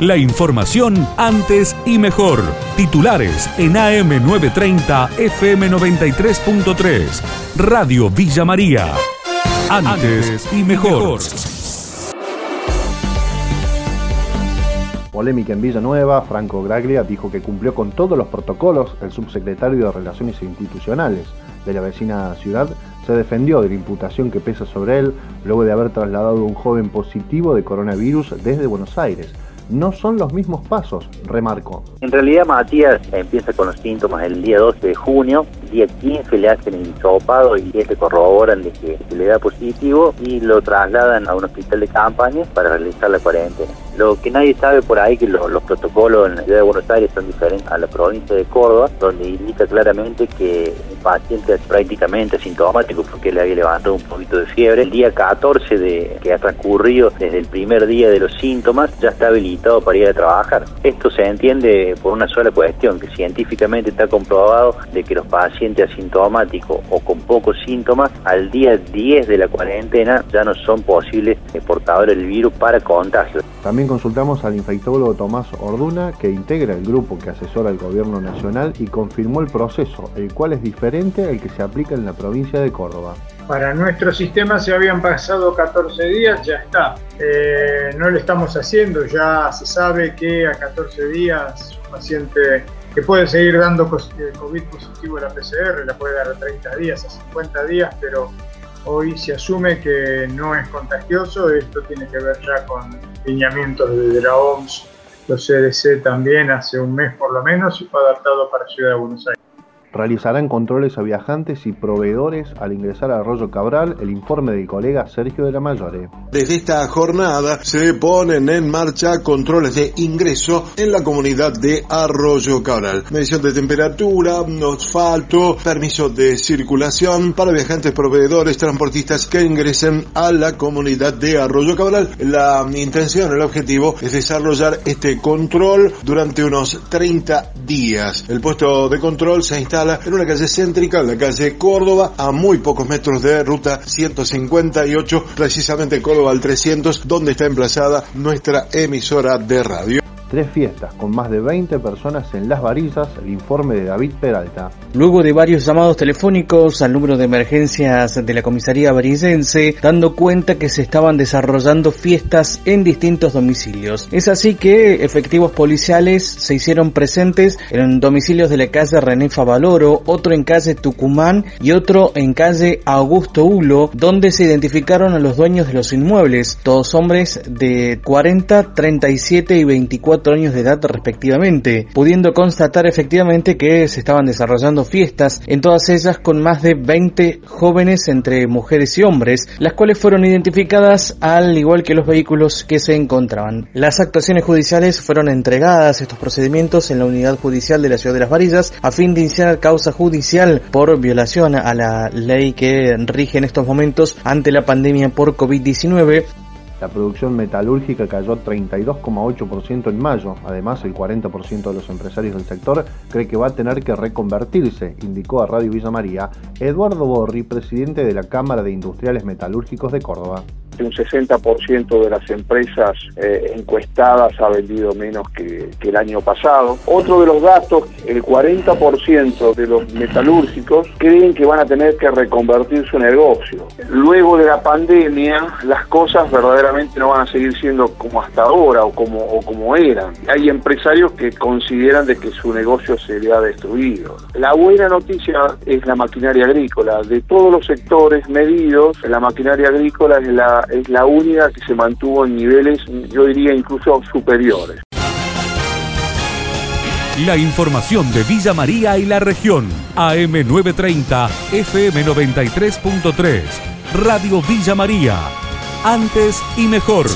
La información antes y mejor. Titulares en AM930 FM93.3. Radio Villa María. Antes y mejor. Polémica en Villanueva, Franco Graglia dijo que cumplió con todos los protocolos. El subsecretario de Relaciones Institucionales de la vecina ciudad se defendió de la imputación que pesa sobre él luego de haber trasladado a un joven positivo de coronavirus desde Buenos Aires no son los mismos pasos, remarcó. En realidad Matías empieza con los síntomas el día 12 de junio, día 15 le hacen el hisopado y se corroboran de que, le da positivo y lo trasladan a un hospital de campaña para realizar la cuarentena. Lo que nadie sabe por ahí que los protocolos en la ciudad de Buenos Aires son diferentes a la provincia de Córdoba, donde indica claramente que el paciente es prácticamente asintomático porque le había levantado un poquito de fiebre. El día 14 de que ha transcurrido desde el primer día de los síntomas ya está habilitado para ir a trabajar. Esto se entiende por una sola cuestión, que científicamente está comprobado de que los pacientes asintomáticos o con pocos síntomas al día 10 de la cuarentena ya no son posibles portadores del virus para contagio. También consultamos al infectólogo Tomás Orduna, que integra el grupo que asesora al gobierno nacional y confirmó el proceso, el cual es diferente al que se aplica en la provincia de Córdoba. Para nuestro sistema se habían pasado 14 días, ya está. Eh, no lo estamos haciendo, ya se sabe que a 14 días un paciente que puede seguir dando eh, COVID positivo en la PCR, la puede dar a 30 días, a 50 días, pero hoy se asume que no es contagioso. Esto tiene que ver ya con lineamientos de la OMS, los CDC también hace un mes por lo menos y fue adaptado para Ciudad de Buenos Aires realizarán controles a viajantes y proveedores al ingresar a Arroyo Cabral, el informe del colega Sergio de la Mayore. Desde esta jornada se ponen en marcha controles de ingreso en la comunidad de Arroyo Cabral. Medición de temperatura, asfalto, permiso de circulación para viajantes, proveedores, transportistas que ingresen a la comunidad de Arroyo Cabral. La intención, el objetivo es desarrollar este control durante unos 30 días. El puesto de control se instala en una calle céntrica, la calle Córdoba, a muy pocos metros de ruta 158, precisamente Córdoba al 300, donde está emplazada nuestra emisora de radio tres fiestas con más de 20 personas en Las Varillas, el informe de David Peralta. Luego de varios llamados telefónicos al número de emergencias de la comisaría varillense, dando cuenta que se estaban desarrollando fiestas en distintos domicilios. Es así que efectivos policiales se hicieron presentes en domicilios de la calle René Favaloro, otro en calle Tucumán y otro en calle Augusto Hulo, donde se identificaron a los dueños de los inmuebles, todos hombres de 40, 37 y 24 años de edad respectivamente, pudiendo constatar efectivamente que se estaban desarrollando fiestas, en todas ellas con más de 20 jóvenes entre mujeres y hombres, las cuales fueron identificadas al igual que los vehículos que se encontraban. Las actuaciones judiciales fueron entregadas estos procedimientos en la unidad judicial de la ciudad de Las Varillas a fin de iniciar causa judicial por violación a la ley que rige en estos momentos ante la pandemia por COVID-19 la producción metalúrgica cayó 32,8% en mayo. Además, el 40% de los empresarios del sector cree que va a tener que reconvertirse, indicó a Radio Villa María Eduardo Borri, presidente de la Cámara de Industriales Metalúrgicos de Córdoba un 60% de las empresas eh, encuestadas ha vendido menos que, el año pasado. Otro de los datos, el 40% de los metalúrgicos creen que van a tener que reconvertir su negocio. Luego de la pandemia, las cosas verdaderamente no van a seguir siendo como hasta ahora o como, o como eran. Hay empresarios que consideran de que su negocio se le ha destruido. La buena noticia es la maquinaria agrícola. De todos los sectores medidos, la maquinaria agrícola es la es la única que se mantuvo en niveles, yo diría, incluso superiores. La información de Villa María y la región. AM930, FM93.3. Radio Villa María. Antes y mejor.